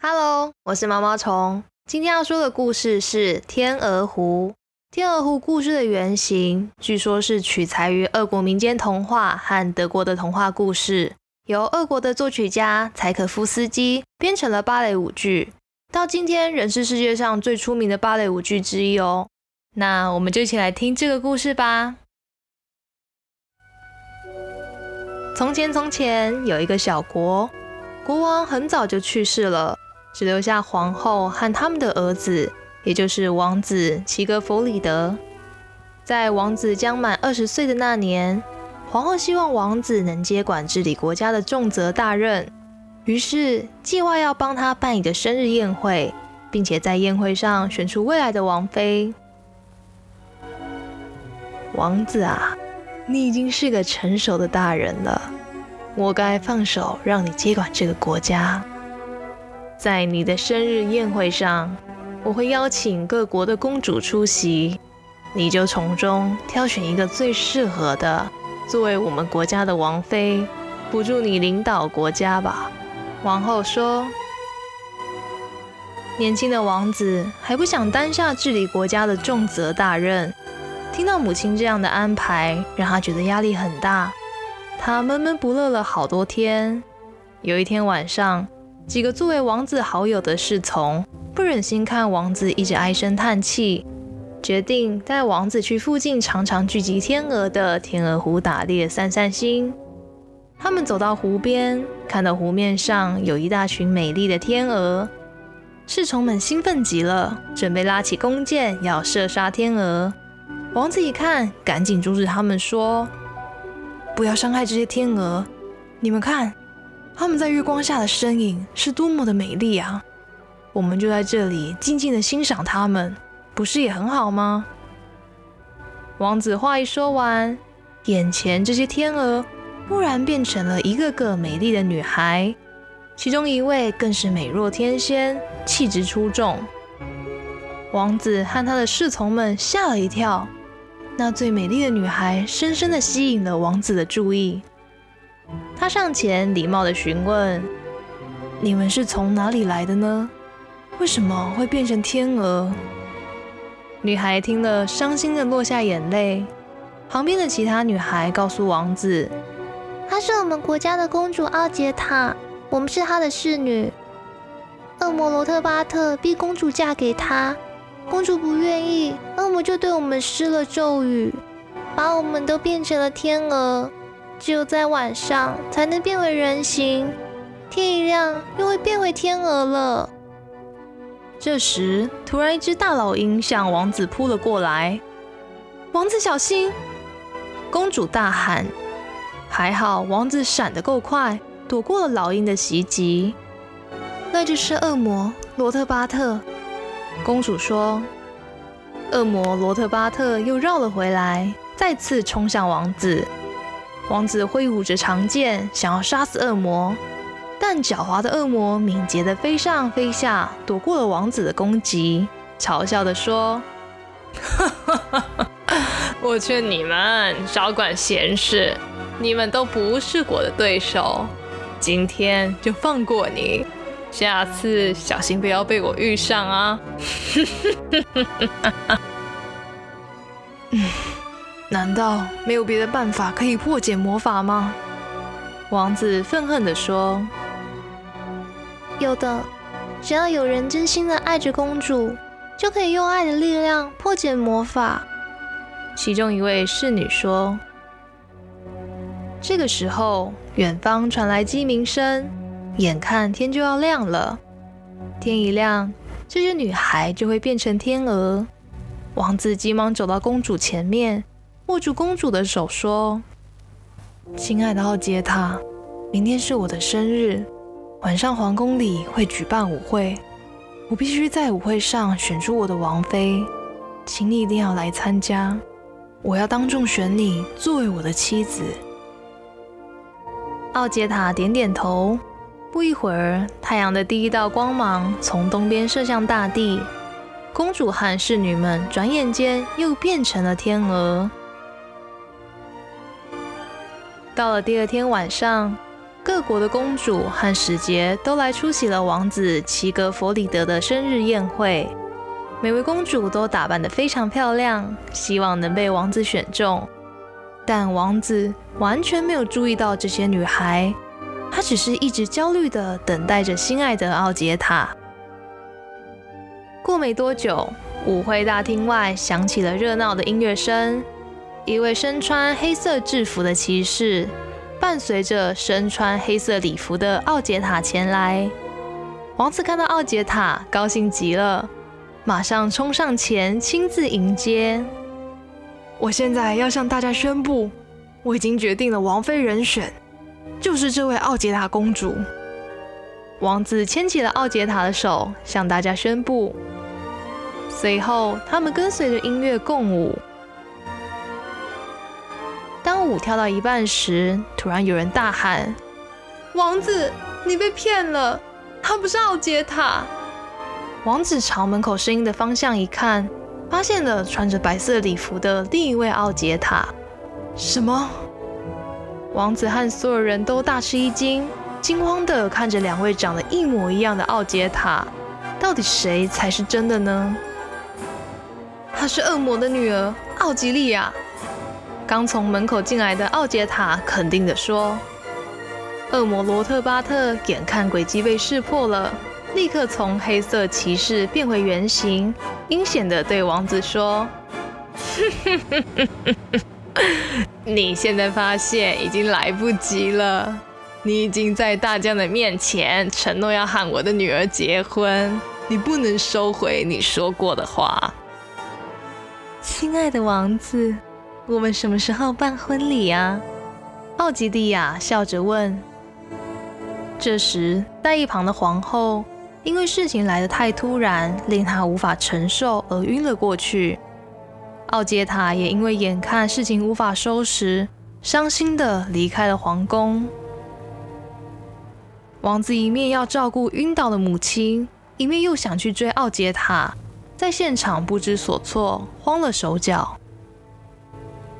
Hello，我是毛毛虫。今天要说的故事是《天鹅湖》。天鹅湖故事的原型，据说是取材于俄国民间童话和德国的童话故事，由俄国的作曲家柴可夫斯基编成了芭蕾舞剧，到今天仍是世界上最出名的芭蕾舞剧之一哦。那我们就一起来听这个故事吧。从前，从前有一个小国，国王很早就去世了。只留下皇后和他们的儿子，也就是王子齐格弗里德。在王子将满二十岁的那年，皇后希望王子能接管治理国家的重责大任，于是计划要帮他办一个生日宴会，并且在宴会上选出未来的王妃。王子啊，你已经是个成熟的大人了，我该放手让你接管这个国家。在你的生日宴会上，我会邀请各国的公主出席，你就从中挑选一个最适合的，作为我们国家的王妃，辅助你领导国家吧。王后说：“年轻的王子还不想担下治理国家的重责大任，听到母亲这样的安排，让他觉得压力很大。他闷闷不乐了好多天。有一天晚上。”几个作为王子好友的侍从不忍心看王子一直唉声叹气，决定带王子去附近常常聚集天鹅的天鹅湖打猎散散心。他们走到湖边，看到湖面上有一大群美丽的天鹅，侍从们兴奋极了，准备拉起弓箭要射杀天鹅。王子一看，赶紧阻止他们说：“不要伤害这些天鹅，你们看。”他们在月光下的身影是多么的美丽啊！我们就在这里静静的欣赏他们，不是也很好吗？王子话一说完，眼前这些天鹅忽然变成了一个个美丽的女孩，其中一位更是美若天仙，气质出众。王子和他的侍从们吓了一跳，那最美丽的女孩深深的吸引了王子的注意。他上前礼貌地询问：“你们是从哪里来的呢？为什么会变成天鹅？”女孩听了，伤心地落下眼泪。旁边的其他女孩告诉王子：“她是我们国家的公主奥杰塔，我们是她的侍女。恶魔罗特巴特逼公主嫁给他，公主不愿意，恶魔就对我们施了咒语，把我们都变成了天鹅。”只有在晚上才能变为人形，天一亮又会变回天鹅了。这时，突然一只大老鹰向王子扑了过来，王子小心！公主大喊。还好王子闪得够快，躲过了老鹰的袭击。那就是恶魔罗特巴特。公主说。恶魔罗特巴特又绕了回来，再次冲向王子。王子挥舞着长剑，想要杀死恶魔，但狡猾的恶魔敏捷地飞上飞下，躲过了王子的攻击，嘲笑地说：“ 我劝你们少管闲事，你们都不是我的对手，今天就放过你，下次小心不要被我遇上啊！” 难道没有别的办法可以破解魔法吗？王子愤恨地说：“有的，只要有人真心的爱着公主，就可以用爱的力量破解魔法。”其中一位侍女说：“这个时候，远方传来鸡鸣声，眼看天就要亮了。天一亮，这些女孩就会变成天鹅。”王子急忙走到公主前面。握住公主的手，说：“亲爱的奥杰塔，明天是我的生日，晚上皇宫里会举办舞会，我必须在舞会上选出我的王妃，请你一定要来参加。我要当众选你作为我的妻子。”奥杰塔点点头。不一会儿，太阳的第一道光芒从东边射向大地，公主和侍女们转眼间又变成了天鹅。到了第二天晚上，各国的公主和使节都来出席了王子齐格弗里德的生日宴会。每位公主都打扮得非常漂亮，希望能被王子选中。但王子完全没有注意到这些女孩，他只是一直焦虑地等待着心爱的奥杰塔。过没多久，舞会大厅外响起了热闹的音乐声，一位身穿黑色制服的骑士。伴随着身穿黑色礼服的奥杰塔前来，王子看到奥杰塔，高兴极了，马上冲上前亲自迎接。我现在要向大家宣布，我已经决定了王妃人选，就是这位奥杰塔公主。王子牵起了奥杰塔的手，向大家宣布。随后，他们跟随着音乐共舞。舞跳到一半时，突然有人大喊：“王子，你被骗了！他不是奥杰塔。”王子朝门口声音的方向一看，发现了穿着白色礼服的另一位奥杰塔。什么？王子和所有人都大吃一惊，惊慌地看着两位长得一模一样的奥杰塔，到底谁才是真的呢？她是恶魔的女儿奥吉利亚。刚从门口进来的奥杰塔肯定地说：“恶魔罗特巴特眼看诡计被识破了，立刻从黑色骑士变回原形，阴险地对王子说：‘ 你现在发现已经来不及了，你已经在大将的面前承诺要和我的女儿结婚，你不能收回你说过的话。’亲爱的王子。”我们什么时候办婚礼啊？奥吉蒂亚笑着问。这时，在一旁的皇后因为事情来得太突然，令她无法承受而晕了过去。奥杰塔也因为眼看事情无法收拾，伤心的离开了皇宫。王子一面要照顾晕倒的母亲，一面又想去追奥杰塔，在现场不知所措，慌了手脚。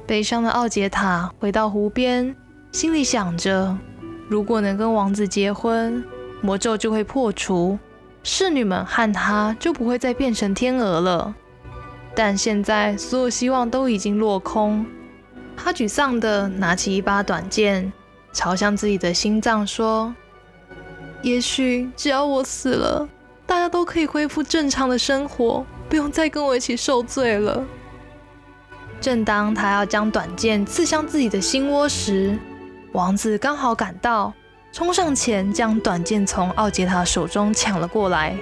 悲伤的奥杰塔回到湖边，心里想着：如果能跟王子结婚，魔咒就会破除，侍女们和他就不会再变成天鹅了。但现在所有希望都已经落空。他沮丧地拿起一把短剑，朝向自己的心脏说：“也许只要我死了，大家都可以恢复正常的生活，不用再跟我一起受罪了。”正当他要将短剑刺向自己的心窝时，王子刚好赶到，冲上前将短剑从奥杰塔手中抢了过来。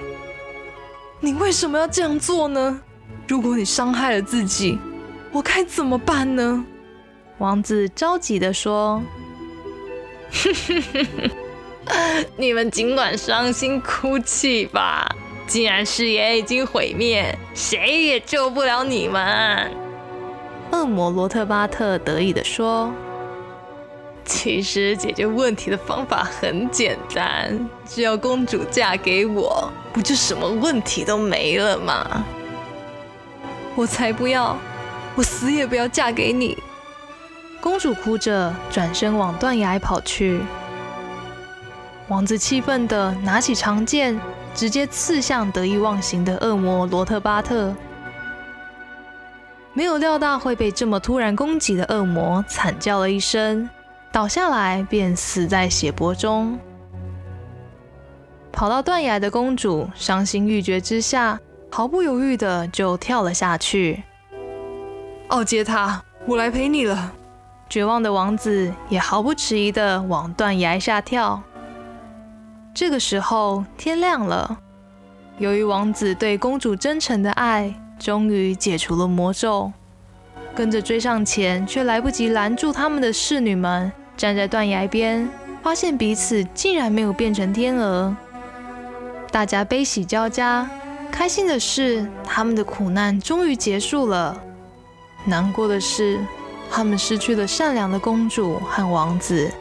你为什么要这样做呢？如果你伤害了自己，我该怎么办呢？王子着急地说：“ 你们尽管伤心哭泣吧，既然誓言已经毁灭，谁也救不了你们。”恶魔罗特巴特得意地说：“其实解决问题的方法很简单，只要公主嫁给我，不就什么问题都没了吗？”我才不要，我死也不要嫁给你！公主哭着转身往断崖跑去。王子气愤地拿起长剑，直接刺向得意忘形的恶魔罗特巴特。没有料到会被这么突然攻击的恶魔惨叫了一声，倒下来便死在血泊中。跑到断崖的公主伤心欲绝之下，毫不犹豫的就跳了下去。奥杰塔，我来陪你了。绝望的王子也毫不迟疑的往断崖下跳。这个时候天亮了，由于王子对公主真诚的爱。终于解除了魔咒，跟着追上前，却来不及拦住他们的侍女们，站在断崖边，发现彼此竟然没有变成天鹅。大家悲喜交加，开心的是他们的苦难终于结束了，难过的是他们失去了善良的公主和王子。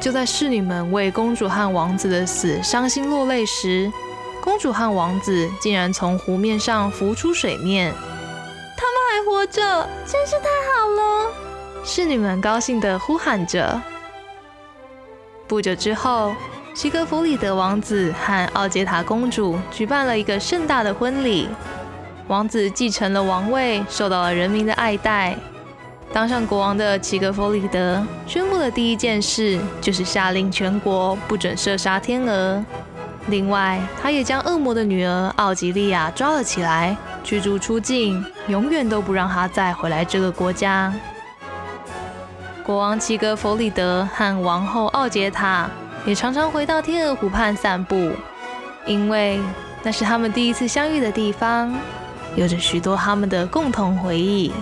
就在侍女们为公主和王子的死伤心落泪时，公主和王子竟然从湖面上浮出水面，他们还活着，真是太好了！侍女们高兴地呼喊着。不久之后，齐格弗里德王子和奥杰塔公主举办了一个盛大的婚礼。王子继承了王位，受到了人民的爱戴。当上国王的齐格弗里德宣布的第一件事就是下令全国不准射杀天鹅。另外，他也将恶魔的女儿奥吉利亚抓了起来，驱逐出境，永远都不让她再回来这个国家。国王齐格弗里德和王后奥杰塔也常常回到天鹅湖畔散步，因为那是他们第一次相遇的地方，有着许多他们的共同回忆。